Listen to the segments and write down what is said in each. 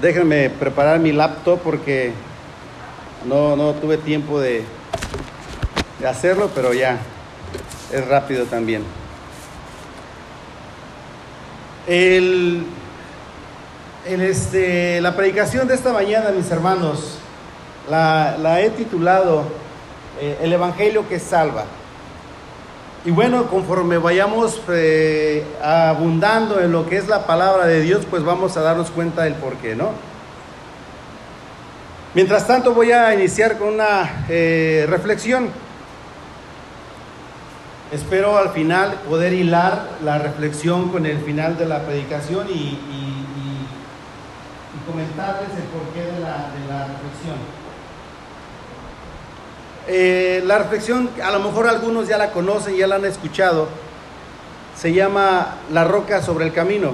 Déjenme preparar mi laptop porque no, no tuve tiempo de, hacerlo, pero ya es rápido también. El, el, este, la predicación de esta mañana, mis hermanos, la, la he titulado eh, El Evangelio que salva. Y bueno, conforme vayamos eh, abundando en lo que es la palabra de Dios, pues vamos a darnos cuenta del por qué, ¿no? Mientras tanto voy a iniciar con una eh, reflexión. Espero al final poder hilar la reflexión con el final de la predicación y, comentarles el porqué de la reflexión. Eh, la reflexión, a lo mejor algunos ya la conocen, ya la han escuchado, se llama La roca sobre el camino.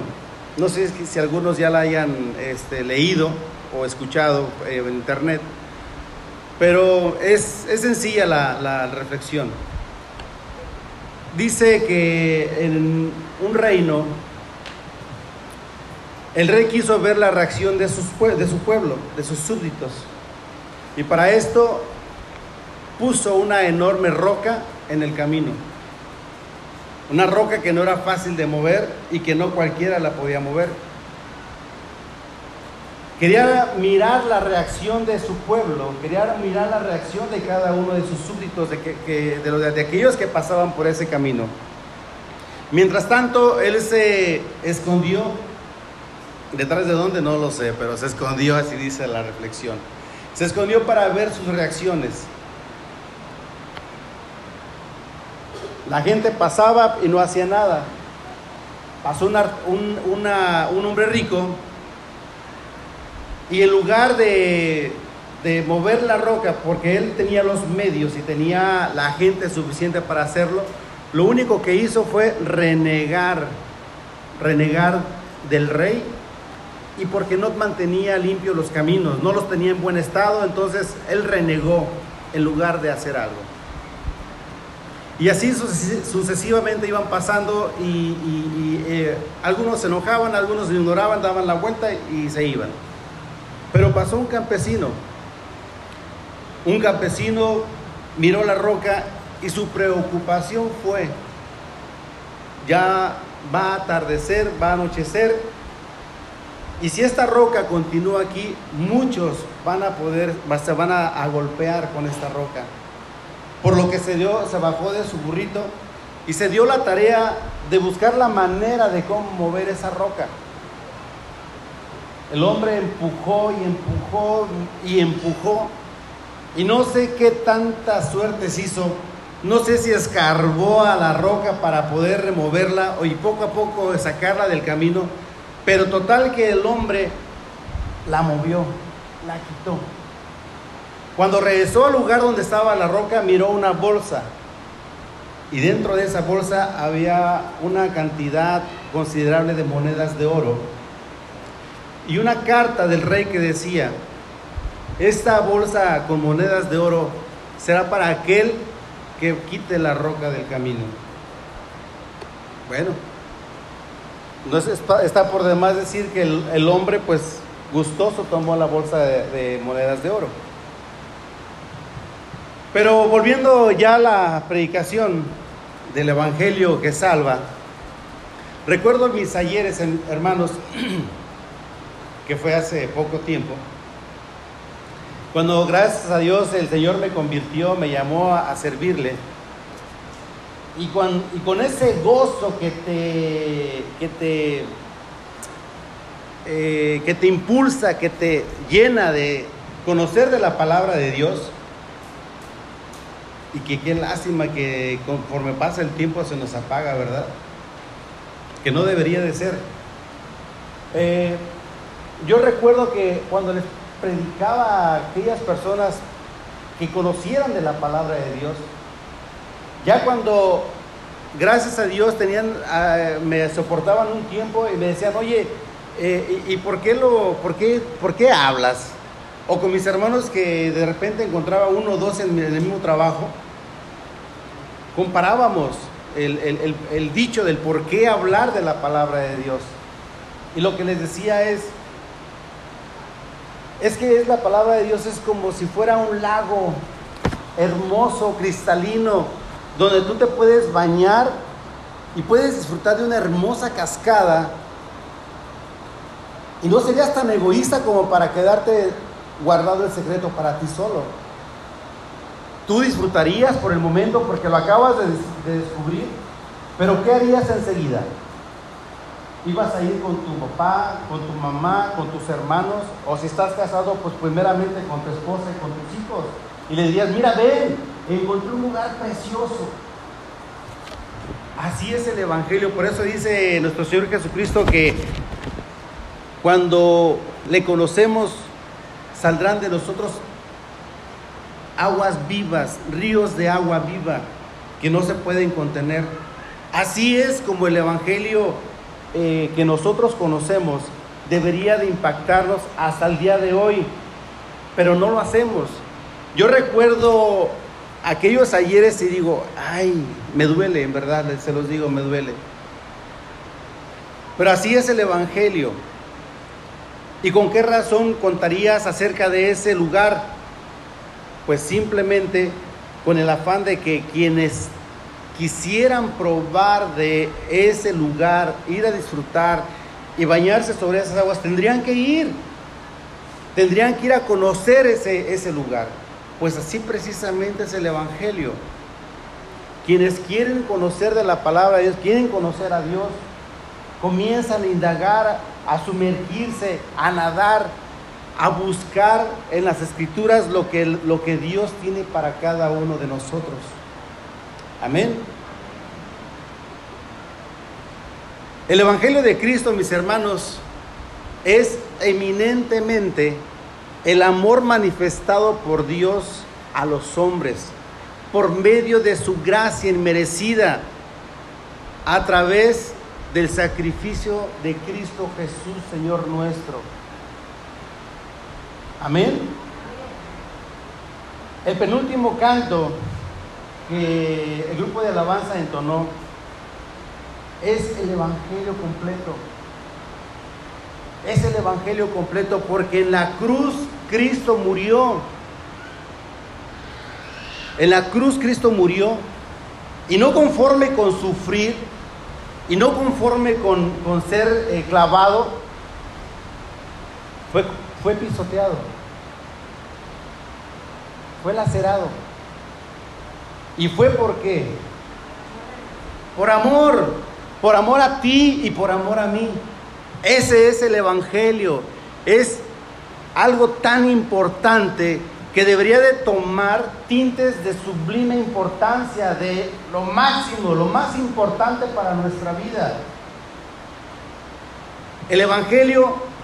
No sé si, algunos ya la hayan este, leído o escuchado eh, en internet, pero es, es sencilla la, la reflexión dice que en un reino el rey quiso ver la reacción de, sus, de, su pueblo, de sus súbditos. Y para esto puso una enorme roca en el camino. Una roca que no era fácil de mover y que no cualquiera la podía mover. Quería mirar la reacción de su pueblo, quería mirar la reacción de cada uno de sus súbditos, de, los, de aquellos que pasaban por ese camino. Mientras tanto, él se escondió, detrás de dónde no lo sé, pero se escondió, así dice la reflexión. Se escondió para ver sus reacciones. La gente pasaba y no hacía nada. Pasó un, un hombre rico y en lugar de, de, mover la roca, porque él tenía los medios y tenía la gente suficiente para hacerlo, lo único que hizo fue renegar, renegar del rey y porque no mantenía limpios los caminos, no los tenía en buen estado, entonces él renegó en lugar de hacer algo. Y así sucesivamente iban pasando y, eh, algunos se enojaban, algunos se ignoraban, daban la vuelta y se iban. Pero pasó un campesino. Un campesino miró la roca y su preocupación fue, ya va a atardecer, va a anochecer, y si esta roca continúa aquí, muchos van a poder, se van a golpear con esta roca. Por lo que se dio, se bajó de su burrito y se dio la tarea de buscar la manera de cómo mover esa roca. El hombre empujó y empujó y empujó. Y no sé qué tantas suertes hizo. No sé si escarbó a la roca para poder removerla y poco a poco sacarla del camino. Pero total que el hombre la movió, la quitó. Cuando regresó al lugar donde estaba la roca, miró una bolsa. Y dentro de esa bolsa había una cantidad considerable de monedas de oro y una carta del rey que decía, esta bolsa con monedas de oro será para aquel que quite la roca del camino. Bueno, entonces está por demás decir que el, hombre pues gustoso tomó la bolsa de, monedas de oro. Pero volviendo ya a la predicación del Evangelio que salva, recuerdo mis ayeres, hermanos, que fue hace poco tiempo, cuando gracias a Dios el Señor me convirtió, me llamó a, servirle, y con, ese gozo que te, que te, eh, que te impulsa, que te llena de conocer de la palabra de Dios, y que qué lástima que conforme pasa el tiempo se nos apaga, ¿verdad? Que no debería de ser. Eh, yo recuerdo que cuando les predicaba a aquellas personas que conocieran de la palabra de Dios, ya cuando, gracias a Dios, tenían, uh, me soportaban un tiempo y me decían, oye, eh, ¿y, ¿y, por, qué lo, por, qué, por qué hablas? O con mis hermanos que de repente encontraba uno o dos en el mismo trabajo, comparábamos el, el, el, dicho del por qué hablar de la palabra de Dios. Y lo que les decía es, Es que es la palabra de Dios es como si fuera un lago hermoso, cristalino, donde tú te puedes bañar y puedes disfrutar de una hermosa cascada. Y no serías tan egoísta como para quedarte guardado el secreto para ti solo. Tú disfrutarías por el momento porque lo acabas de, de descubrir, pero ¿qué harías enseguida? ibas a ir con tu papá, con tu mamá, con tus hermanos, o si estás casado, pues primeramente con tu esposa y con tus hijos. Y le dirías, mira, ven, encontré un lugar precioso. Así es el Evangelio, por eso dice nuestro Señor Jesucristo que cuando le conocemos, saldrán de nosotros aguas vivas, ríos de agua viva que no se pueden contener. Así es como el Evangelio eh, que nosotros conocemos debería de impactarnos hasta el día de hoy, pero no lo hacemos. Yo recuerdo aquellos ayeres y digo, ay, me duele, en verdad, se los digo, me duele. Pero así es el Evangelio. ¿Y con qué razón contarías acerca de ese lugar? Pues simplemente con el afán de que quienes quisieran probar de ese lugar, ir a disfrutar y bañarse sobre esas aguas, tendrían que ir. Tendrían que ir a conocer ese, ese lugar. Pues así precisamente es el Evangelio. Quienes quieren conocer de la palabra de Dios, quieren conocer a Dios, comienzan a indagar, a sumergirse, a nadar, a buscar en las escrituras lo que, lo que Dios tiene para cada uno de nosotros. Amén. El Evangelio de Cristo, mis hermanos, es eminentemente el amor manifestado por Dios a los hombres por medio de su gracia inmerecida a través del sacrificio de Cristo Jesús, Señor nuestro. Amén. El penúltimo canto que el grupo de alabanza entonó es el Evangelio completo. Es el Evangelio completo porque en la cruz Cristo murió. En la cruz Cristo murió y no conforme con sufrir y no conforme con, ser eh, clavado, fue, fue pisoteado, fue lacerado. ¿Y fue por qué? Por amor, por amor a ti y por amor a mí. Ese es el Evangelio. Es algo tan importante que debería de tomar tintes de sublime importancia, de lo máximo, lo más importante para nuestra vida. El Evangelio,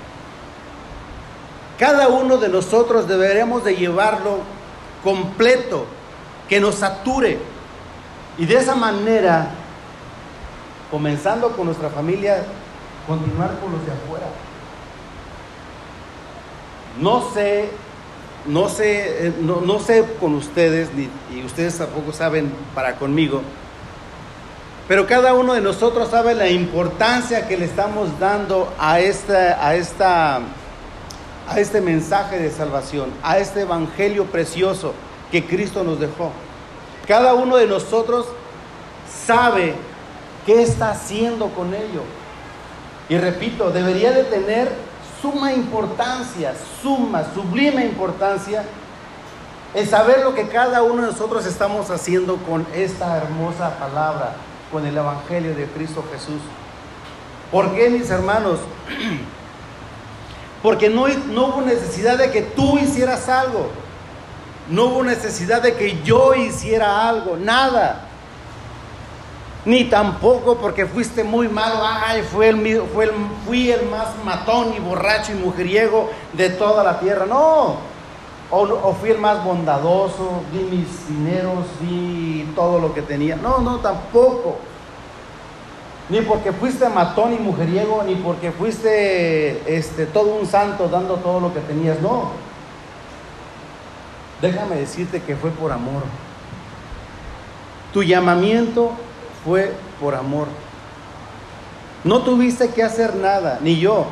cada uno de nosotros deberíamos de llevarlo completo, que nos sature. Y de esa manera, comenzando con nuestra familia, continuar con los de afuera. No sé, no sé, eh, no, sé con ustedes, ni, y ustedes tampoco saben para conmigo, pero cada uno de nosotros sabe la importancia que le estamos dando a esta, a esta, a este mensaje de salvación, a este evangelio precioso que Cristo nos dejó. Cada uno de nosotros sabe qué está haciendo con ello. Y repito, debería de tener suma importancia, suma, sublime importancia, el saber lo que cada uno de nosotros estamos haciendo con esta hermosa palabra, con el Evangelio de Cristo Jesús. ¿Por qué, mis hermanos? Porque no, no hubo necesidad de que tú hicieras algo. No hubo necesidad de que yo hiciera algo, nada. Ni tampoco porque fuiste muy malo, ay, fue el, fui el más matón y borracho y mujeriego de toda la tierra. No, o, o, fui el más bondadoso, di mis dineros, di todo lo que tenía. No, no, tampoco. Ni porque fuiste matón y mujeriego, ni porque fuiste este, todo un santo dando todo lo que tenías. No, déjame decirte que fue por amor. Tu llamamiento fue por amor. No tuviste que hacer nada, ni yo.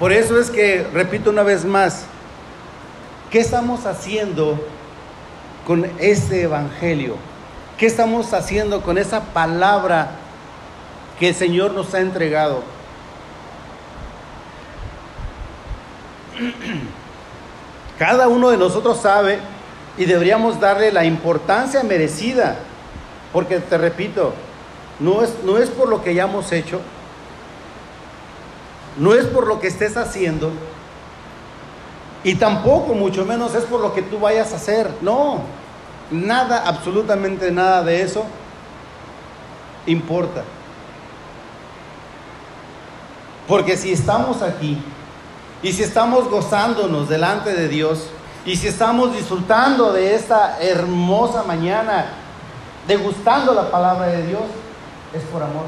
Por eso es que, repito una vez más, ¿qué estamos haciendo con este Evangelio? ¿Qué estamos haciendo con esa palabra que el Señor nos ha entregado? Cada uno de nosotros sabe y deberíamos darle la importancia merecida, porque te repito, no es, no es por lo que hayamos hecho, no es por lo que estés haciendo, y tampoco, mucho menos, es por lo que tú vayas a hacer. No, nada, absolutamente nada de eso importa. Porque si estamos aquí y si estamos gozándonos delante de Dios y si estamos disfrutando de esta hermosa mañana, degustando la palabra de Dios, es por amor.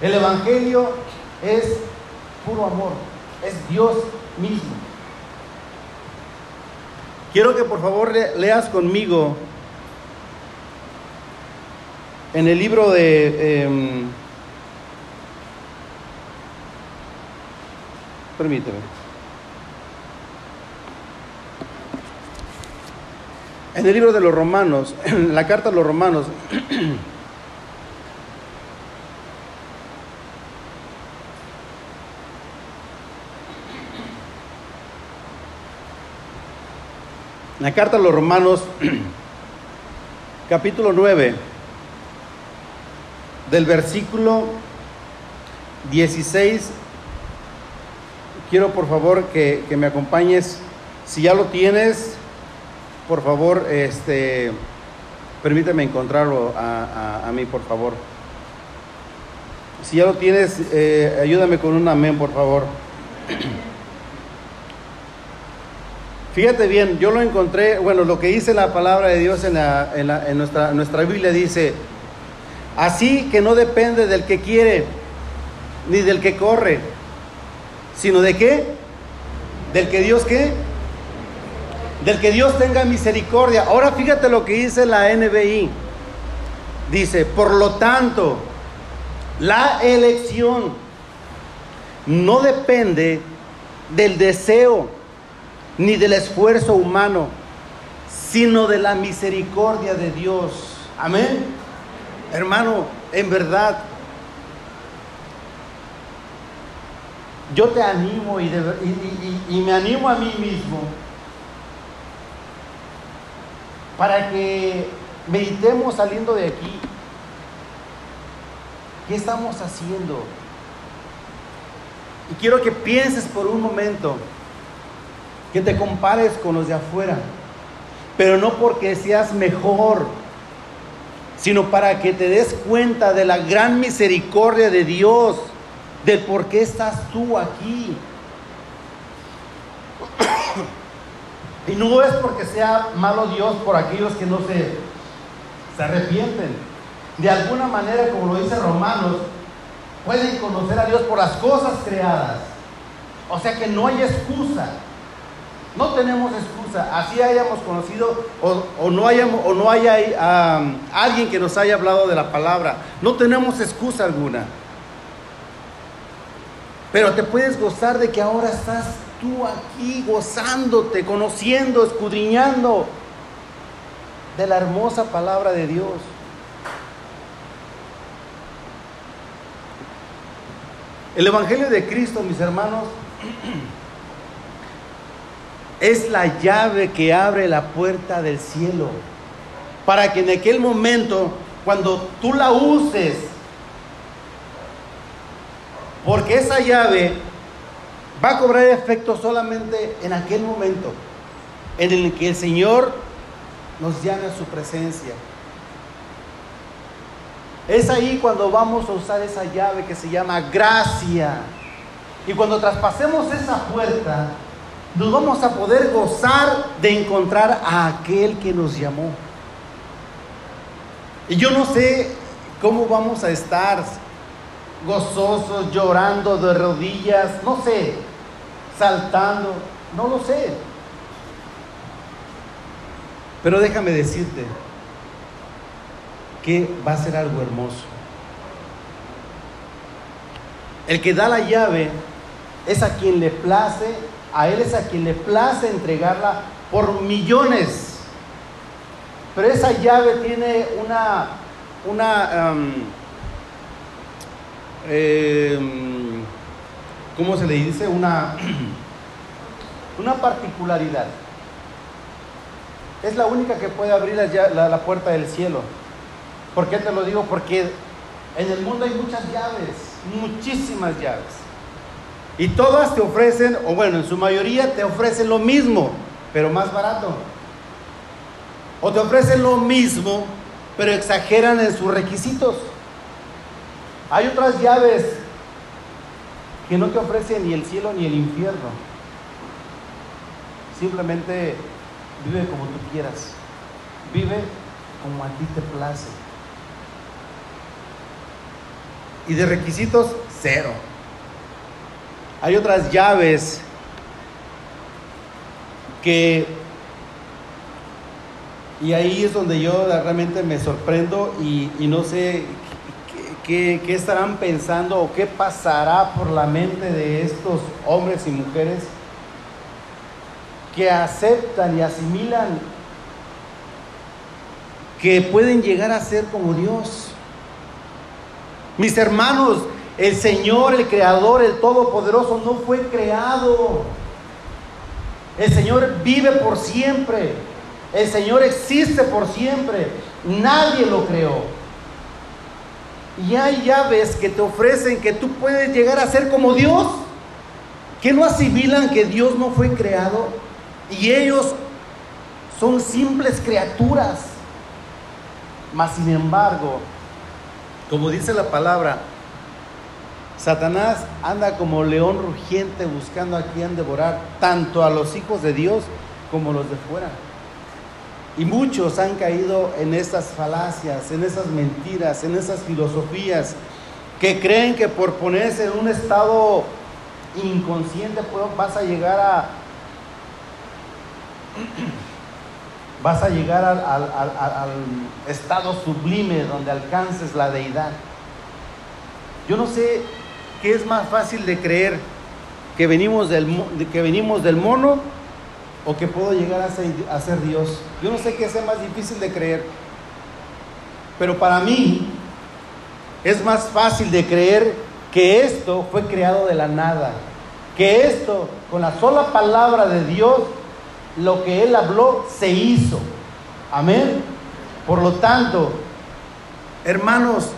El Evangelio es puro amor, es Dios mismo. Quiero que por favor leas conmigo en el libro de... Eh, permíteme. En el libro de los romanos, en la carta a los romanos, La carta a los romanos, capítulo 9, del versículo 16, quiero por favor que, me acompañes. Si ya lo tienes, por favor, este, permíteme encontrarlo a, mí, por favor. Si ya lo tienes, eh, ayúdame con un amén, por favor. Fíjate bien, yo lo encontré, bueno, lo que dice la palabra de Dios en, nuestra, Biblia dice, así que no depende del que quiere, ni del que corre, sino de qué? Del que Dios qué? Del que Dios tenga misericordia. Ahora fíjate lo que dice la NBI. Dice, por lo tanto, la elección no depende del deseo ni del esfuerzo humano, sino de la misericordia de Dios. Amén. Hermano, en verdad, yo te animo y, me animo a mí mismo para que meditemos saliendo de aquí. ¿Qué estamos haciendo? Y quiero que pienses por un momento que te compares con los de afuera, pero no porque seas mejor, sino para que te des cuenta de la gran misericordia de Dios, del por qué estás tú aquí. Y no es porque sea malo Dios por aquellos que no se, se arrepienten. De alguna manera, como lo dice Romanos, pueden conocer a Dios por las cosas creadas. O sea que no hay excusa. No tenemos excusa, así hayamos conocido o, no, hayamos, o no haya alguien que nos haya hablado de la palabra. No tenemos excusa alguna. Pero te puedes gozar de que ahora estás tú aquí gozándote, conociendo, escudriñando de la hermosa palabra de Dios. El Evangelio de Cristo, mis hermanos, es la llave que abre la puerta del cielo. Para que en aquel momento, cuando tú la uses, porque esa llave va a cobrar efecto solamente en aquel momento en el que el Señor nos llame a su presencia. Es ahí cuando vamos a usar esa llave que se llama gracia. Y cuando traspasemos esa puerta, nos vamos a poder gozar de encontrar a aquel que nos llamó. Y yo no sé cómo vamos a estar gozosos, llorando de rodillas, no sé, saltando, no lo sé. Pero déjame decirte que va a ser algo hermoso. El que da la llave es a quien le place, a Él es a quien le place entregarla por millones. Pero esa llave tiene una, una, em, ¿cómo se le dice? Una, una particularidad. Es la única que puede abrir la, la puerta del cielo. ¿Por qué te lo digo? Porque en el mundo hay muchas llaves, muchísimas llaves. Y todas te ofrecen, o bueno, en su mayoría te ofrecen lo mismo, pero más barato. O te ofrecen lo mismo, pero exageran en sus requisitos. Hay otras llaves que no te ofrecen ni el cielo ni el infierno. Simplemente vive como tú quieras. Vive como a ti te place. Y de requisitos, cero. Hay otras llaves que, y ahí es donde yo realmente me sorprendo y, no sé qué, estarán pensando o qué pasará por la mente de estos hombres y mujeres que aceptan y asimilan que pueden llegar a ser como Dios. Mis hermanos, el Señor, el Creador, el Todopoderoso, no fue creado. El Señor vive por siempre. El Señor existe por siempre. Nadie lo creó. Y hay llaves que te ofrecen que tú puedes llegar a ser como Dios. Que no asimilan que Dios no fue creado. Y ellos son simples criaturas. Mas sin embargo, como dice la palabra, Satanás anda como león rugiente buscando a quien devorar, tanto a los hijos de Dios como los de fuera. Y muchos han caído en estas falacias, en esas mentiras, en esas filosofías, que creen que por ponerse en un estado inconsciente vas a llegar a... vas a llegar al, al, estado sublime donde alcances la deidad. Yo no sé es más fácil de creer, que venimos del, que venimos del mono o que puedo llegar a ser, a ser Dios. Yo no sé qué sea más difícil de creer, pero para mí es más fácil de creer que esto fue creado de la nada, que esto, con la sola palabra de Dios, lo que Él habló se hizo. Amén. Por lo tanto, hermanos,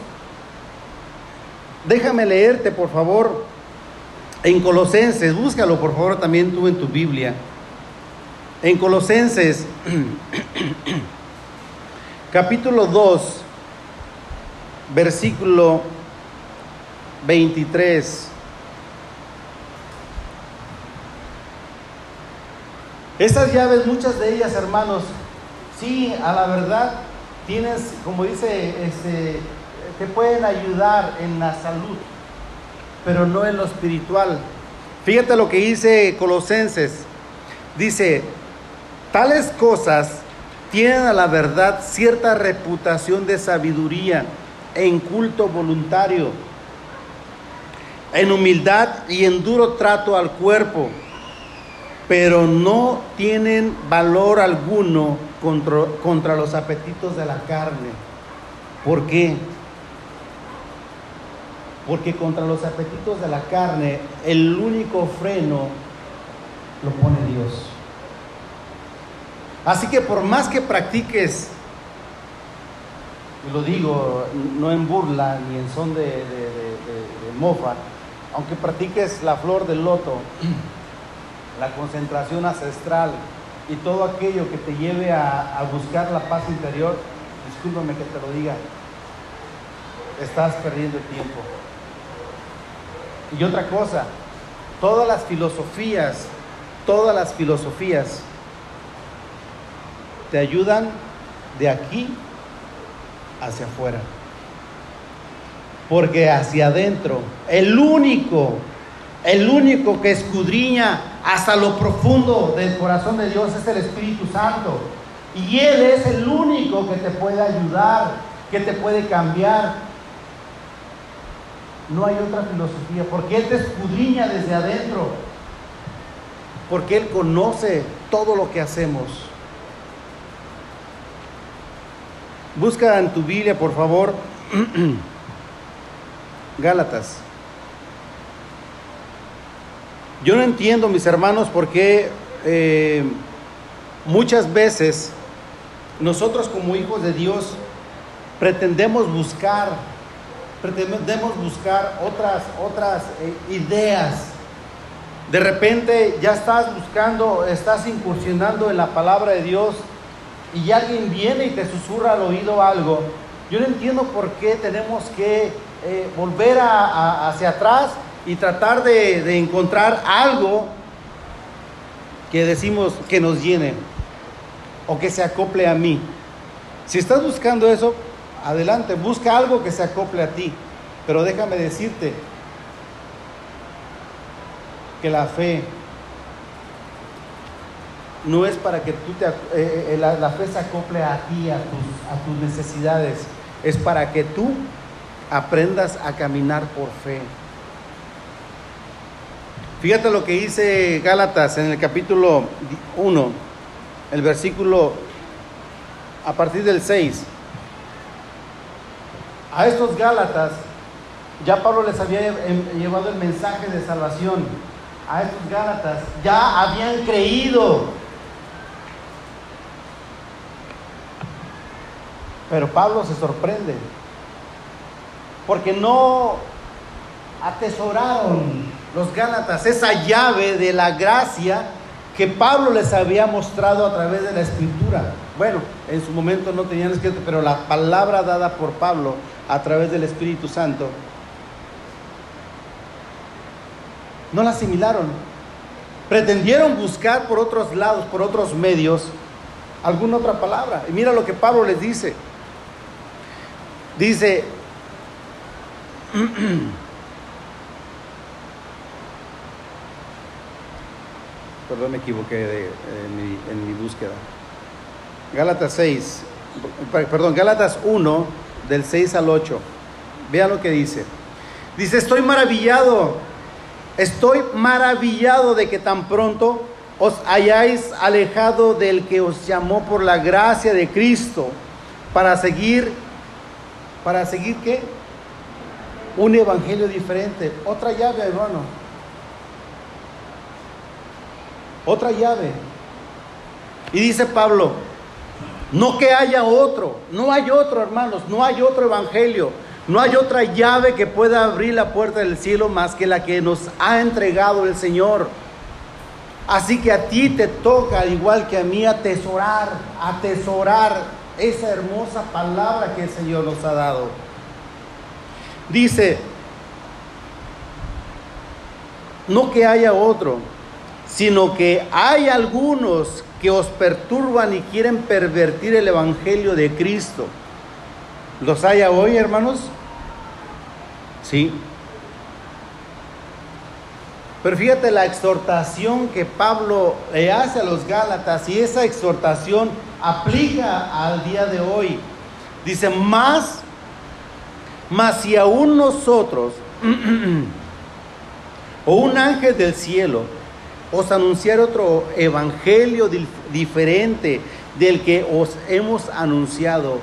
déjame leerte, por favor, en Colosenses, búscalo por favor también tú en tu Biblia. En Colosenses, capítulo 2, versículo 23. Estas llaves, muchas de ellas, hermanos, sí, a la verdad, tienes, como dice, este, te pueden ayudar en la salud, pero no en lo espiritual. Fíjate lo que dice Colosenses. Dice, tales cosas tienen a la verdad cierta reputación de sabiduría en culto voluntario, en humildad y en duro trato al cuerpo pero no tienen valor alguno contra, los apetitos de la carne. ¿Por qué? Porque contra los apetitos de la carne, el único freno lo pone Dios. Así que por más que practiques, y lo digo no en burla ni en son de, mofa, aunque practiques la flor del loto, la concentración ancestral y todo aquello que te lleve a, buscar la paz interior, discúlpame que te lo diga, estás perdiendo el tiempo. Y otra cosa, todas las filosofías, todas las filosofías te ayudan de aquí hacia afuera. Porque hacia adentro, el único el único que escudriña hasta lo profundo del corazón de Dios es el Espíritu Santo. Y Él es el único que te puede ayudar, que te puede cambiar. No hay otra filosofía, porque Él te escudriña desde adentro, porque Él conoce todo lo que hacemos. Busca en tu Biblia, por favor, Gálatas. Yo no entiendo, mis hermanos, por qué eh, muchas veces nosotros como hijos de Dios pretendemos buscar, pretendemos buscar otras, otras eh, ideas. De repente ya estás buscando, estás incursionando en la palabra de Dios y alguien viene y te susurra al oído algo. Yo no entiendo por qué tenemos que eh, volver hacia atrás y tratar de, de encontrar algo que decimos que nos llene o que se acople a mí. Si estás buscando eso, adelante, busca algo que se acople a ti. Pero déjame decirte que la fe no es para que tú te, eh, eh, la, fe se acople a ti, a tus, a tus necesidades. Es para que tú aprendas a caminar por fe. Fíjate lo que dice Gálatas en el capítulo 1, el versículo a partir del 6. A estos Gálatas ya Pablo les había llevado el mensaje de salvación. A estos Gálatas ya habían creído. Pero Pablo se sorprende porque no atesoraron los Gálatas esa llave de la gracia que Pablo les había mostrado a través de la escritura. Bueno, en su momento no tenían escrito, pero la palabra dada por Pablo a través del Espíritu Santo no la asimilaron. Pretendieron buscar por otros lados, por otros medios, alguna otra palabra. Y mira lo que Pablo les dice. Dice, Perdón, me equivoqué en, mi, búsqueda. Gálatas 6, perdón, Gálatas 1, del 6 al 8. Vean lo que dice. Dice, estoy maravillado, estoy maravillado de que tan pronto os hayáis alejado del que os llamó por la gracia de Cristo para seguir, para seguir qué? Un evangelio diferente. Otra llave, hermano. otra llave. Y dice Pablo, no que haya otro, no hay otro hermanos, no hay otro evangelio, no hay otra llave que pueda abrir la puerta del cielo más que la que nos ha entregado el Señor. Así que a ti te toca, igual que a mí, atesorar, atesorar esa hermosa palabra que el Señor nos ha dado. Dice, no que haya otro, sino que hay algunos que os perturban y quieren pervertir el Evangelio de Cristo. ¿Los hay hoy, hermanos? Sí. Pero fíjate la exhortación que Pablo le hace a los Gálatas y esa exhortación aplica al día de hoy. Dice, más, más si aún nosotros o un ángel del cielo os anunciar otro evangelio diferente del que os hemos anunciado,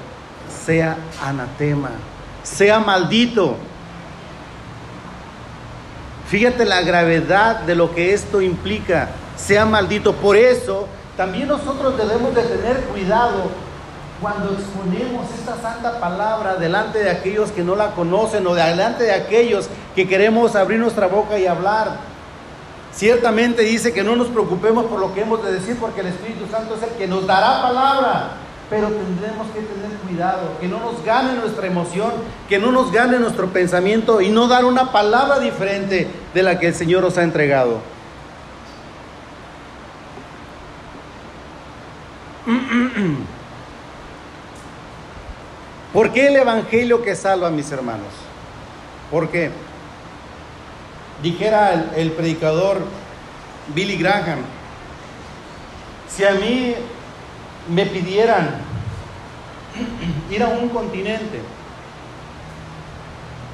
sea anatema, sea maldito. Fíjate la gravedad de lo que esto implica, sea maldito. Por eso también nosotros debemos de tener cuidado cuando exponemos esta santa palabra delante de aquellos que no la conocen o delante de aquellos que queremos abrir nuestra boca y hablar. Ciertamente dice que no nos preocupemos por lo que hemos de decir porque el Espíritu Santo es el que nos dará palabra. Pero tendremos que tener cuidado, que no nos gane nuestra emoción, que no nos gane nuestro pensamiento y no dar una palabra diferente de la que el Señor nos ha entregado. ¿Por qué el Evangelio que salva, mis hermanos? ¿Por qué? Dijera el, predicador Billy Graham, si a mí me pidieran ir a un continente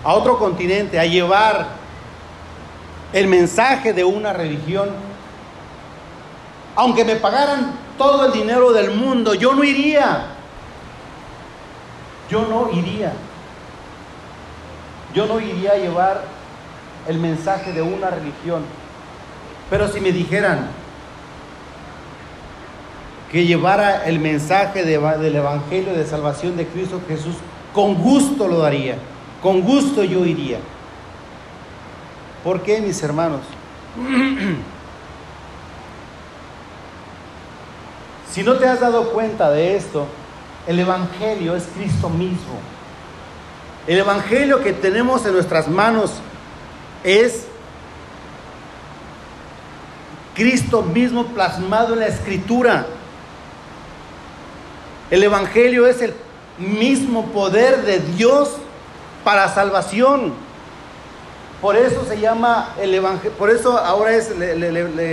a otro continente a llevar el mensaje de una religión, aunque me pagaran todo el dinero del mundo, yo no iría. Yo no iría. Yo no iría a llevar el mensaje de una religión. Pero si me dijeran que llevara el mensaje del Evangelio de salvación de Cristo Jesús, con gusto lo daría, con gusto yo iría. ¿Por qué, mis hermanos? si no te has dado cuenta de esto, el Evangelio es Cristo mismo. El Evangelio que tenemos en nuestras manos es Cristo mismo plasmado en la escritura. El Evangelio es el mismo poder de Dios para salvación. Por eso se llama el Evangelio, por eso ahora es, le,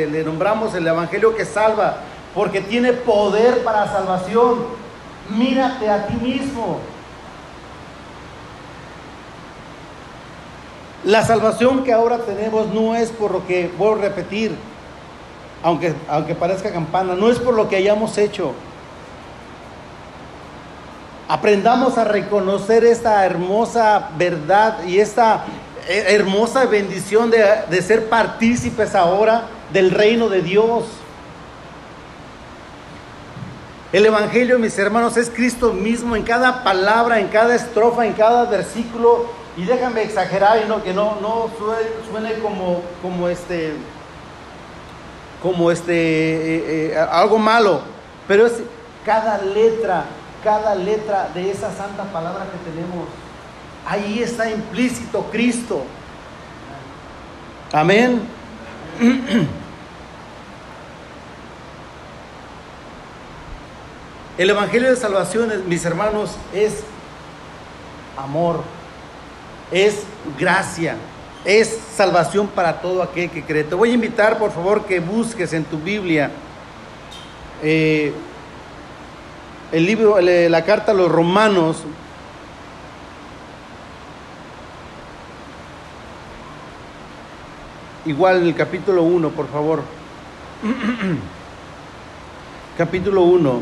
le nombramos el Evangelio que salva, porque tiene poder para salvación. Mírate a ti mismo. La salvación que ahora tenemos no es por lo que, voy a repetir, aunque, aunque parezca campana, no es por lo que hayamos hecho. Aprendamos a reconocer esta hermosa verdad y esta hermosa bendición de, de ser partícipes ahora del reino de Dios. El Evangelio, mis hermanos, es Cristo mismo en cada palabra, en cada estrofa, en cada versículo y déjame exagerar y no, que no, no suene, como, como este, como este, eh, eh, algo malo, pero es cada letra, cada letra de esa santa palabra que tenemos, ahí está implícito Cristo. Amén. El Evangelio de Salvación, mis hermanos, es amor es gracia, es salvación para todo aquel que cree. Te voy a invitar, por favor, que busques en tu Biblia eh, el libro, la carta a los romanos. Igual en el capítulo 1, por favor. capítulo 1,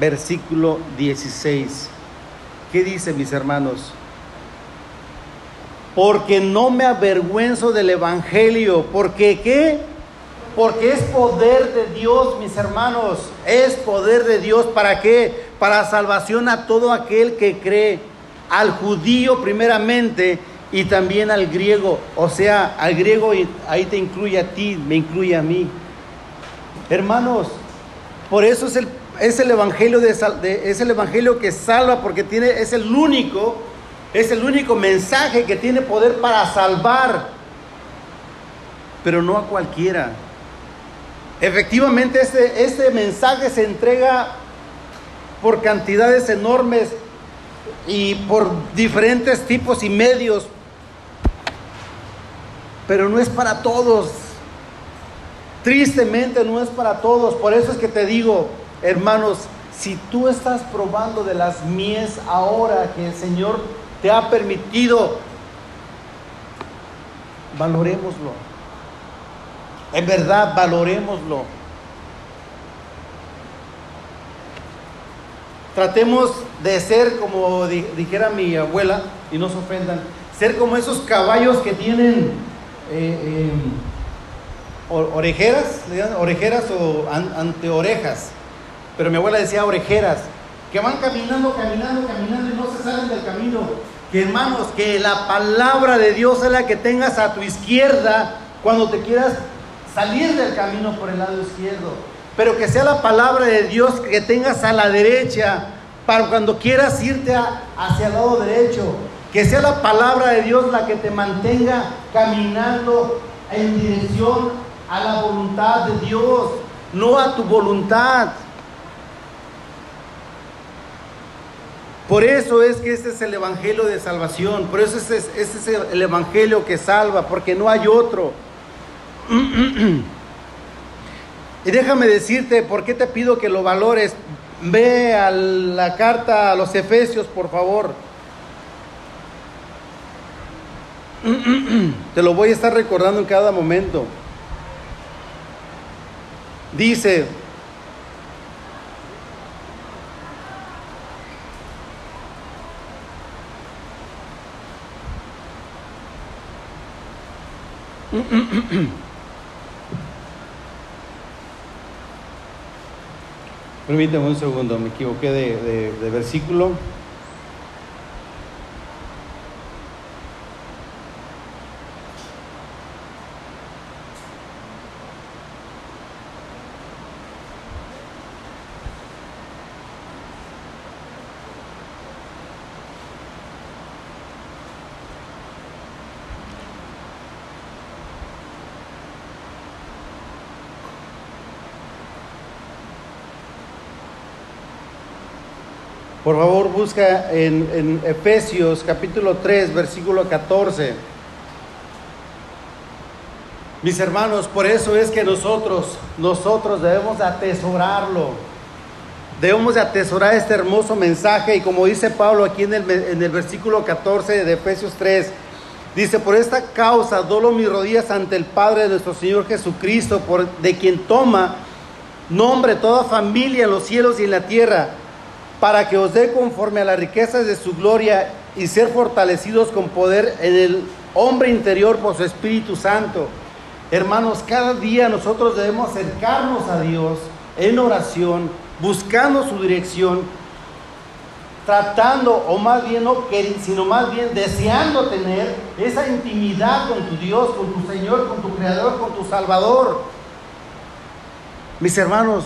versículo 16. ¿Qué dice, mis hermanos? Porque no me avergüenzo del Evangelio. ¿Porque qué? Porque es poder de Dios, mis hermanos. Es poder de Dios. ¿Para qué? Para salvación a todo aquel que cree. Al judío primeramente y también al griego. O sea, al griego ahí te incluye a ti, me incluye a mí. Hermanos, por eso es el, es el evangelio de, es el evangelio que salva porque tiene es el único es el único mensaje que tiene poder para salvar, pero no a cualquiera. Efectivamente, este, este mensaje se entrega por cantidades enormes y por diferentes tipos y medios, pero no es para todos. Tristemente no es para todos. Por eso es que te digo, hermanos, si tú estás probando de las mies ahora que el Señor te ha permitido, valorémoslo. En verdad, valorémoslo. Tratemos de ser, como dijera mi abuela, y no se ofendan, ser como esos caballos que tienen eh, em, orejeras, orejeras o anteorejas. Pero mi abuela decía orejeras que van caminando, caminando, caminando y no se salen del camino. Que hermanos, que la palabra de Dios es la que tengas a tu izquierda cuando te quieras salir del camino por el lado izquierdo. Pero que sea la palabra de Dios que tengas a la derecha para cuando quieras irte hacia el lado derecho. Que sea la palabra de Dios la que te mantenga caminando en dirección a la voluntad de Dios, no a tu voluntad. Por eso es que este es el Evangelio de salvación, por eso este es, este es el Evangelio que salva, porque no hay otro. Y déjame decirte, ¿por qué te pido que lo valores? Ve a la carta a los Efesios, por favor. Te lo voy a estar recordando en cada momento. Dice, Permíteme un segundo, me equivoqué de, de versículo. Por favor, busca en, Efesios capítulo 3, versículo 14. Mis hermanos, por eso es que nosotros, nosotros debemos de atesorarlo. Debemos de atesorar este hermoso mensaje y como dice Pablo aquí en el, en el versículo 14 de Efesios 3, dice, por esta causa dolo mis rodillas ante el Padre de nuestro Señor Jesucristo, por, de quien toma nombre toda familia en los cielos y en la tierra para que os dé conforme a las riquezas de su gloria y ser fortalecidos con poder en el hombre interior por su Espíritu Santo. Hermanos, cada día nosotros debemos acercarnos a Dios en oración, buscando su dirección, tratando, o más bien no queriendo, sino más bien deseando tener esa intimidad con tu Dios, con tu Señor, con tu Creador, con tu Salvador. Mis hermanos,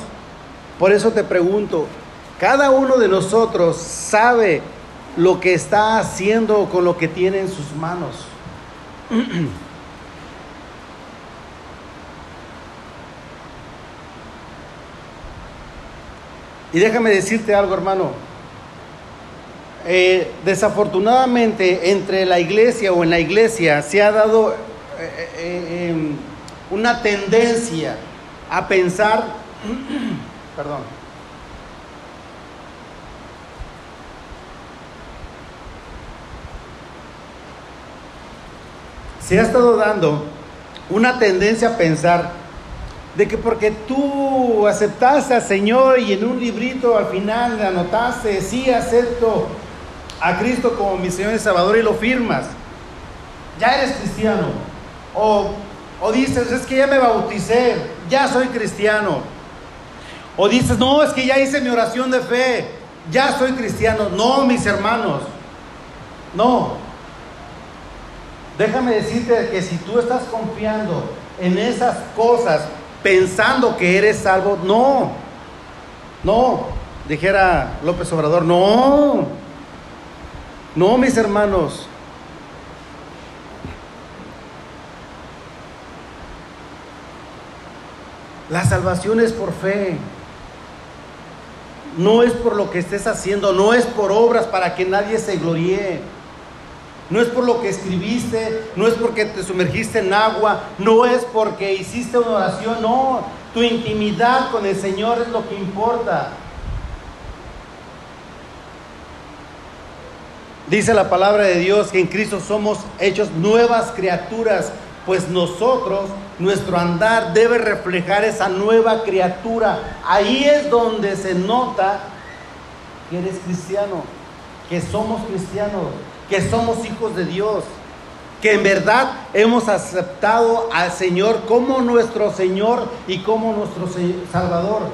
por eso te pregunto, cada uno de nosotros sabe lo que está haciendo con lo que tiene en sus manos. Y déjame decirte algo, hermano. Eh, desafortunadamente, entre la iglesia o en la iglesia se ha dado eh, eh, em, una tendencia a pensar, perdón, se ha estado dando una tendencia a pensar de que porque tú aceptaste al Señor y en un librito al final le anotaste, sí acepto a Cristo como mi Señor y Salvador y lo firmas, ya eres cristiano. O, o dices, es que ya me bauticé, ya soy cristiano. O dices, no, es que ya hice mi oración de fe, ya soy cristiano. No, mis hermanos, no, Déjame decirte que si tú estás confiando en esas cosas, pensando que eres salvo, no, no, dijera López Obrador, no, no, mis hermanos. La salvación es por fe. No es por lo que estés haciendo, no es por obras para que nadie se gloríe no es por lo que escribiste, no es porque te sumergiste en agua, no es porque hiciste una oración, no, tu intimidad con el Señor es lo que importa. Dice la palabra de Dios que en Cristo somos hechos nuevas criaturas, pues nosotros, nuestro andar debe reflejar esa nueva criatura. Ahí es donde se nota que eres cristiano, que somos cristianos que somos hijos de Dios, que en verdad hemos aceptado al Señor como nuestro Señor y como nuestro Salvador.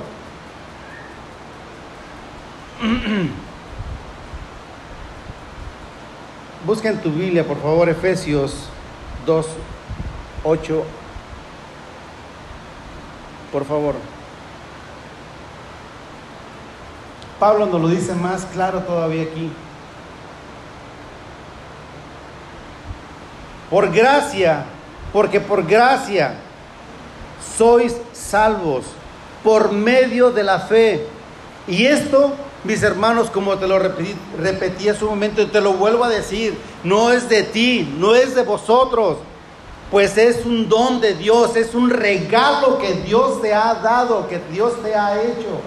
Busca en tu Biblia, por favor, Efesios 2, 8. Por favor. Pablo nos lo dice más claro todavía aquí. Por gracia, porque por gracia sois salvos por medio de la fe. Y esto, mis hermanos, como te lo repetí, repetí hace un momento te lo vuelvo a decir, no es de ti, no es de vosotros, pues es un don de Dios, es un regalo que Dios te ha dado, que Dios te ha hecho.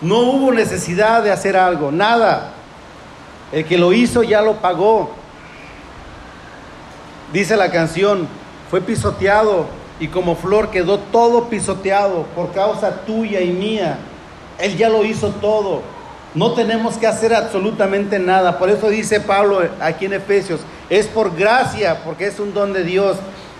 No hubo necesidad de hacer algo, nada. El que lo hizo ya lo pagó. Dice la canción, fue pisoteado y como flor quedó todo pisoteado por causa tuya y mía. Él ya lo hizo todo. No tenemos que hacer absolutamente nada. Por eso dice Pablo aquí en Efesios, es por gracia, porque es un don de Dios.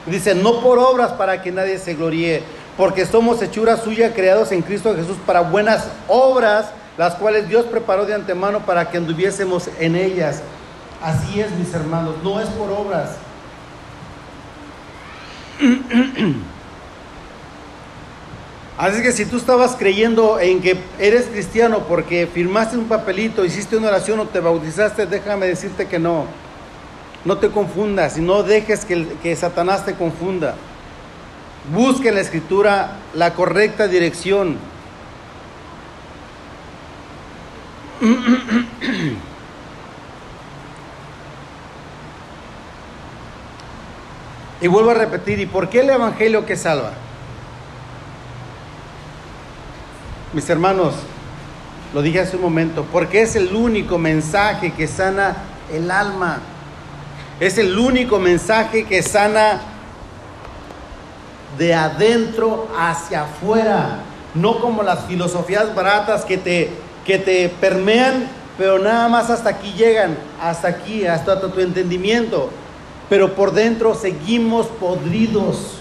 Dice, no por obras para que nadie se gloríe, porque somos hechura suya creados en Cristo Jesús para buenas obras, las cuales Dios preparó de antemano para que anduviésemos en ellas. Así es, mis hermanos, no es por obras. Así que si tú estabas creyendo en que eres cristiano porque firmaste un papelito, hiciste una oración o te bautizaste, déjame decirte que no. No te confundas y no dejes que, que Satanás te confunda. Busca en la escritura la correcta dirección. Y vuelvo a repetir, ¿y por qué el Evangelio que salva? Mis hermanos, lo dije hace un momento, porque es el único mensaje que sana el alma. Es el único mensaje que sana de adentro hacia afuera, no como las filosofías baratas que te, que te permean, pero nada más hasta aquí llegan, hasta aquí, hasta tu entendimiento, pero por dentro seguimos podridos.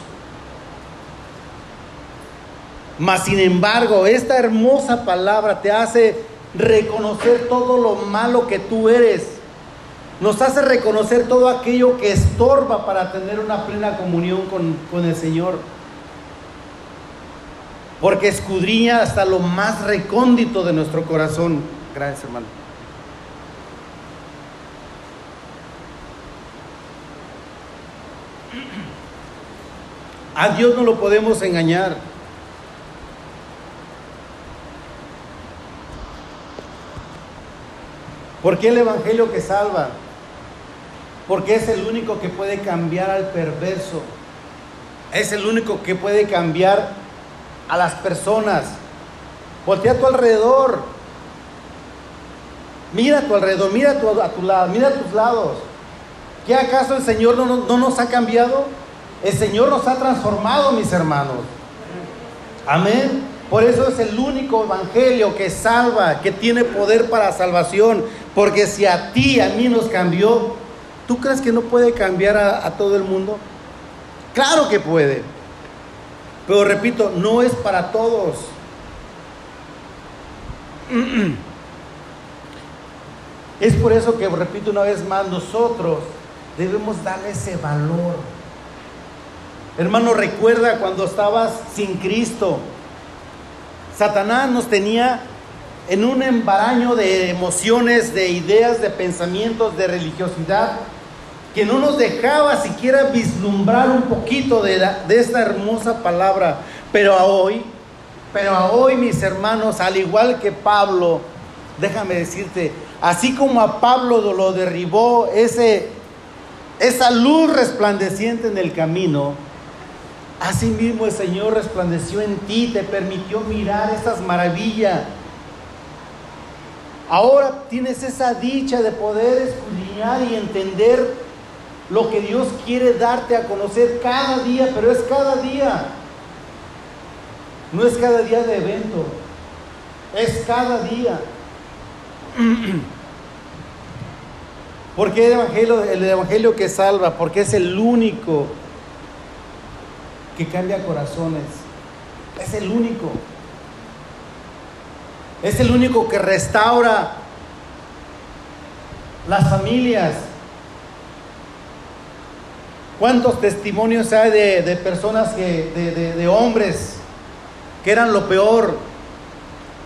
Mas sin embargo, esta hermosa palabra te hace reconocer todo lo malo que tú eres. Nos hace reconocer todo aquello que estorba para tener una plena comunión con, con el Señor. Porque escudriña hasta lo más recóndito de nuestro corazón. Gracias, hermano. A Dios no lo podemos engañar. ¿Por qué el Evangelio que salva? Porque es el único que puede cambiar al perverso. Es el único que puede cambiar a las personas. Voltea a tu alrededor. Mira a tu alrededor, mira a tu, a tu lado, mira a tus lados. ¿Qué acaso el Señor no, no nos ha cambiado? El Señor nos ha transformado, mis hermanos. Amén. Por eso es el único evangelio que salva, que tiene poder para salvación. Porque si a ti, a mí nos cambió, ¿tú crees que no puede cambiar a, a todo el mundo? Claro que puede. Pero repito, no es para todos. Es por eso que, repito una vez más, nosotros debemos darle ese valor. Hermano, recuerda cuando estabas sin Cristo. Satanás nos tenía en un embaraño de emociones, de ideas, de pensamientos, de religiosidad, que no nos dejaba siquiera vislumbrar un poquito de, de esta hermosa palabra. Pero a hoy, pero a hoy, mis hermanos, al igual que Pablo, déjame decirte, así como a Pablo lo derribó ese, esa luz resplandeciente en el camino, Asimismo el Señor resplandeció en ti, te permitió mirar esas maravillas. Ahora tienes esa dicha de poder escudriñar y entender lo que Dios quiere darte a conocer cada día, pero es cada día. No es cada día de evento, es cada día. Porque el evangelio, el evangelio que salva, porque es el único que cambia corazones. Es el único. Es el único que restaura las familias. ¿Cuántos testimonios hay de, personas que, de, de hombres que eran lo peor,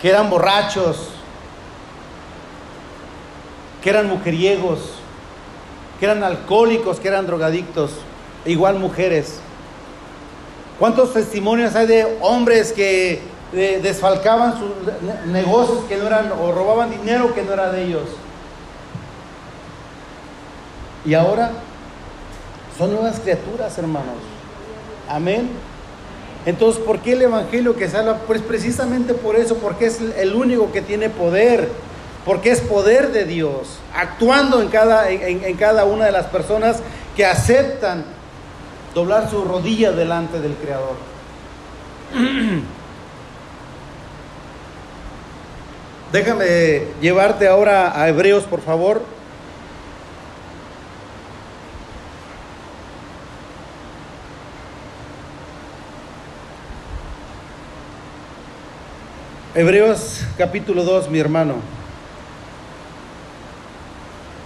que eran borrachos, que eran mujeriegos, que eran alcohólicos, que eran drogadictos, igual mujeres? ¿Cuántos testimonios hay de hombres que desfalcaban sus negocios que no eran, o robaban dinero que no era de ellos? Y ahora son nuevas criaturas, hermanos. Amén. Entonces, ¿por qué el Evangelio que salva? Pues precisamente por eso, porque es el único que tiene poder, porque es poder de Dios, actuando en cada, en, en cada una de las personas que aceptan doblar su rodilla delante del Creador. Déjame llevarte ahora a Hebreos, por favor. Hebreos capítulo 2, mi hermano.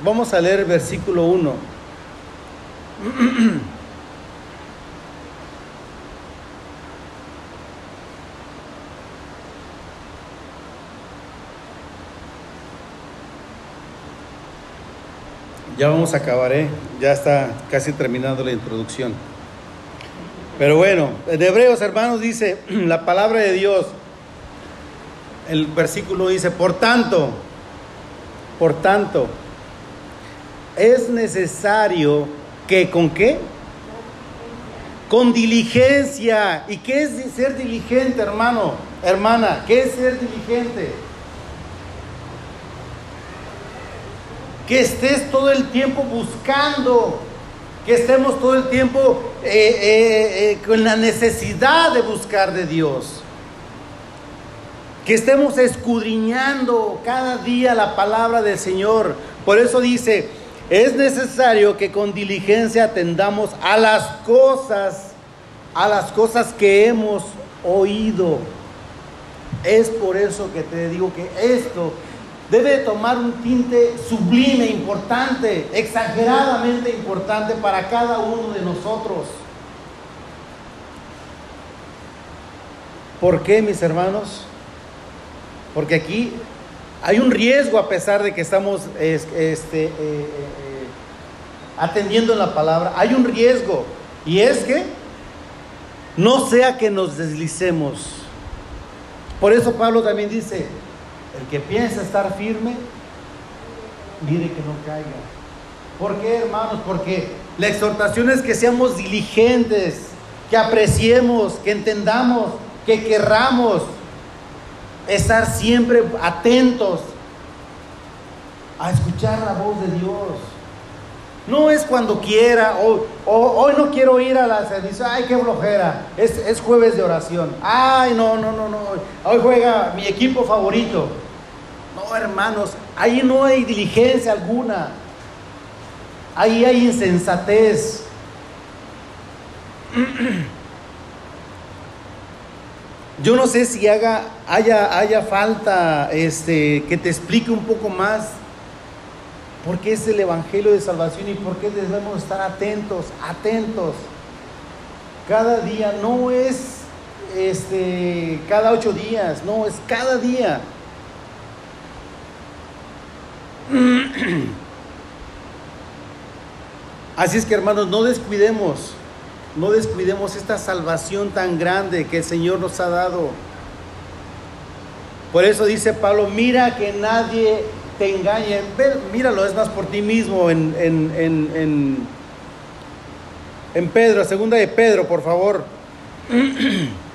Vamos a leer versículo 1. Ya vamos a acabar, ¿eh? ya está casi terminando la introducción. Pero bueno, en Hebreos, hermanos, dice la palabra de Dios. El versículo dice, por tanto, por tanto, es necesario que con qué? Con diligencia. ¿Y qué es ser diligente, hermano? Hermana, ¿qué es ser diligente? Que estés todo el tiempo buscando, que estemos todo el tiempo eh, eh, eh, con la necesidad de buscar de Dios, que estemos escudriñando cada día la palabra del Señor. Por eso dice, es necesario que con diligencia atendamos a las cosas, a las cosas que hemos oído. Es por eso que te digo que esto debe tomar un tinte sublime, importante, exageradamente importante para cada uno de nosotros. ¿Por qué, mis hermanos? Porque aquí hay un riesgo a pesar de que estamos este, eh, eh, eh, atendiendo en la palabra. Hay un riesgo y es que no sea que nos deslicemos. Por eso Pablo también dice, el que piensa estar firme, mire que no caiga. ¿Por qué, hermanos? Porque la exhortación es que seamos diligentes, que apreciemos, que entendamos, que querramos estar siempre atentos a escuchar la voz de Dios. No es cuando quiera, o, hoy no quiero ir a la servicio, ay, qué flojera, es, es jueves de oración, ay, no, no, no, no, hoy juega mi equipo favorito. No, hermanos, ahí no hay diligencia alguna. Ahí hay insensatez. Yo no sé si haga, haya, haya falta este, que te explique un poco más por qué es el Evangelio de Salvación y por qué debemos estar atentos, atentos. Cada día no es este, cada ocho días, no, es cada día. Así es que hermanos, no descuidemos, no descuidemos esta salvación tan grande que el Señor nos ha dado. Por eso dice Pablo, mira que nadie te engañe. míralo, es más por ti mismo en, en, en, en Pedro, segunda de Pedro, por favor.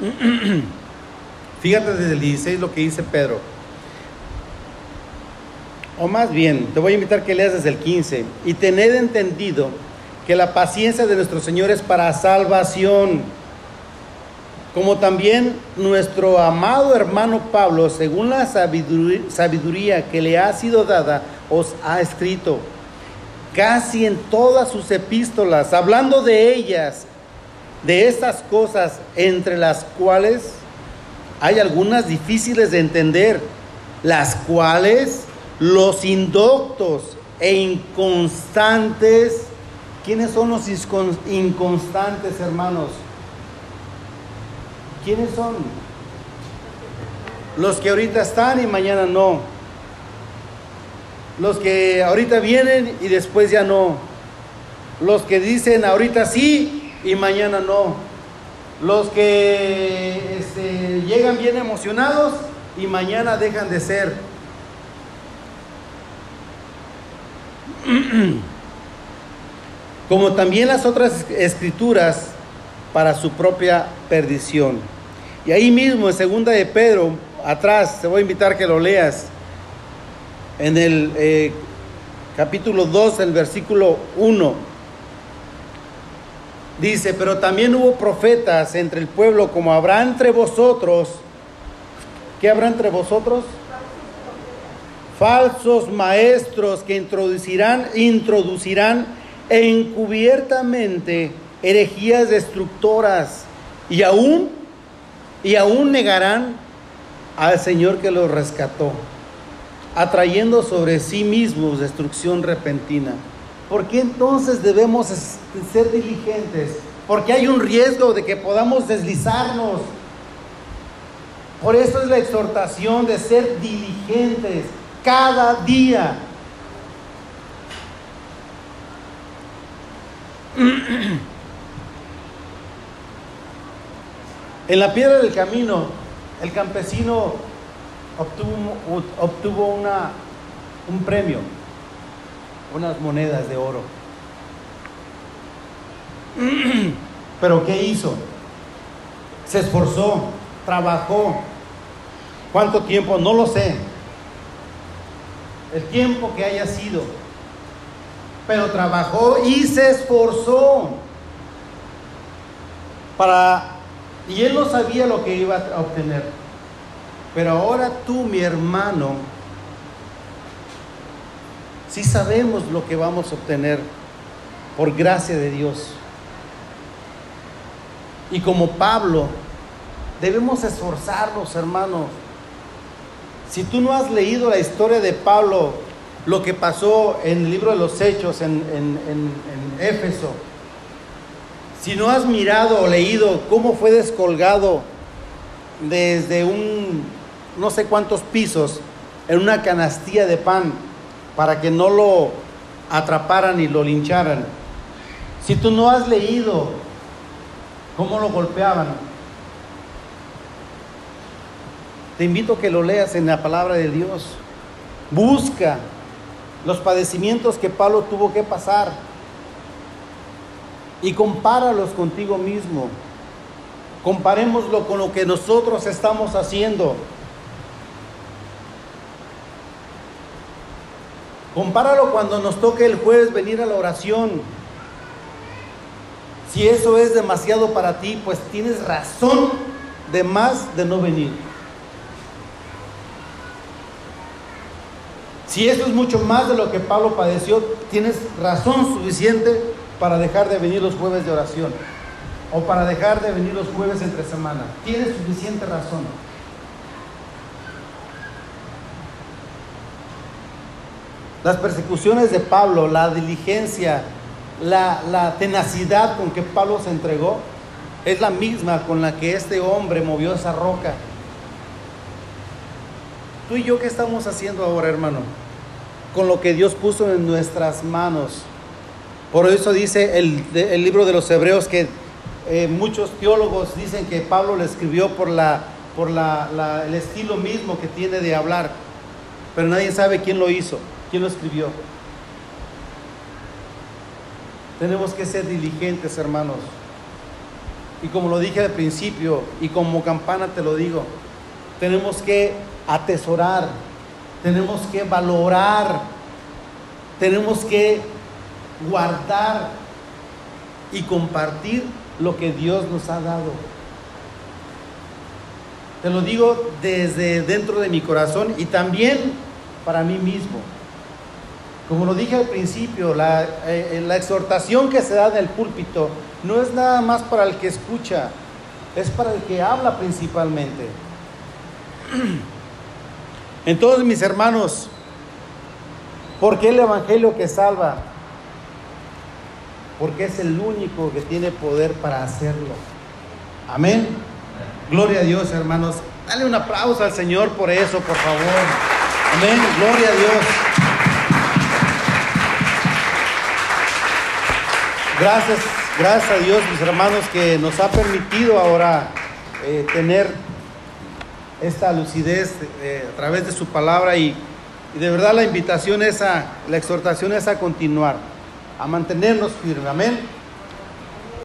Fíjate desde el 16 lo que dice Pedro. O más bien, te voy a invitar que leas desde el 15. Y tened entendido que la paciencia de nuestro Señor es para salvación. Como también nuestro amado hermano Pablo, según la sabiduría que le ha sido dada, os ha escrito casi en todas sus epístolas, hablando de ellas de estas cosas entre las cuales hay algunas difíciles de entender, las cuales los indoctos e inconstantes, ¿quiénes son los inconstantes hermanos? ¿Quiénes son? Los que ahorita están y mañana no. Los que ahorita vienen y después ya no. Los que dicen ahorita sí y mañana no. Los que este, llegan bien emocionados y mañana dejan de ser. como también las otras escrituras para su propia perdición. Y ahí mismo en segunda de Pedro, atrás, te voy a invitar que lo leas, en el eh, capítulo 2, el versículo 1. Dice, pero también hubo profetas entre el pueblo, como habrá entre vosotros. ¿Qué habrá entre vosotros? Falsos maestros que introducirán, introducirán encubiertamente herejías destructoras y aún, y aún negarán al Señor que los rescató atrayendo sobre sí mismos destrucción repentina. ¿Por qué entonces debemos ser diligentes? Porque hay un riesgo de que podamos deslizarnos. Por eso es la exhortación de ser diligentes cada día. En la piedra del camino, el campesino obtuvo, una, un premio, unas monedas de oro. Pero ¿qué hizo? Se esforzó, trabajó. ¿Cuánto tiempo? No lo sé. El tiempo que haya sido. Pero trabajó y se esforzó para... Y él no sabía lo que iba a obtener. Pero ahora tú, mi hermano, sí sabemos lo que vamos a obtener por gracia de Dios. Y como Pablo, debemos esforzarnos, hermanos. Si tú no has leído la historia de Pablo, lo que pasó en el libro de los Hechos en, Éfeso, si no has mirado o leído cómo fue descolgado desde un no sé cuántos pisos en una canastilla de pan para que no lo atraparan y lo lincharan. Si tú no has leído cómo lo golpeaban, te invito a que lo leas en la palabra de Dios. Busca los padecimientos que Pablo tuvo que pasar y compáralos contigo mismo. Comparémoslo con lo que nosotros estamos haciendo. Compáralo cuando nos toque el jueves venir a la oración. Si eso es demasiado para ti, pues tienes razón de más de no venir. Si eso es mucho más de lo que Pablo padeció, tienes razón suficiente para dejar de venir los jueves de oración o para dejar de venir los jueves entre semana. Tienes suficiente razón. Las persecuciones de Pablo, la diligencia, la, tenacidad con que Pablo se entregó, es la misma con la que este hombre movió esa roca. Tú y yo, ¿qué estamos haciendo ahora, hermano? Con lo que Dios puso en nuestras manos. Por eso dice el, libro de los Hebreos que eh, muchos teólogos dicen que Pablo le escribió por, el estilo mismo que tiene de hablar, pero nadie sabe quién lo hizo. ¿Quién lo escribió? Tenemos que ser diligentes, hermanos. Y como lo dije al principio, y como campana te lo digo, tenemos que atesorar, tenemos que valorar, tenemos que guardar y compartir lo que Dios nos ha dado. Te lo digo desde dentro de mi corazón y también para mí mismo. Como lo dije al principio, la, eh, la, exhortación que se da en el púlpito no es nada más para el que escucha, es para el que habla principalmente. Entonces, mis hermanos, ¿por qué el Evangelio que salva? Porque es el único que tiene poder para hacerlo. Amén. Gloria a Dios, hermanos. Dale un aplauso al Señor por eso, por favor. Amén. Gloria a Dios. Gracias, gracias a Dios, mis hermanos, que nos ha permitido ahora eh, tener esta lucidez eh, a través de su palabra y, de verdad la invitación es a, la exhortación es a continuar. a mantenernos firmes. Amén.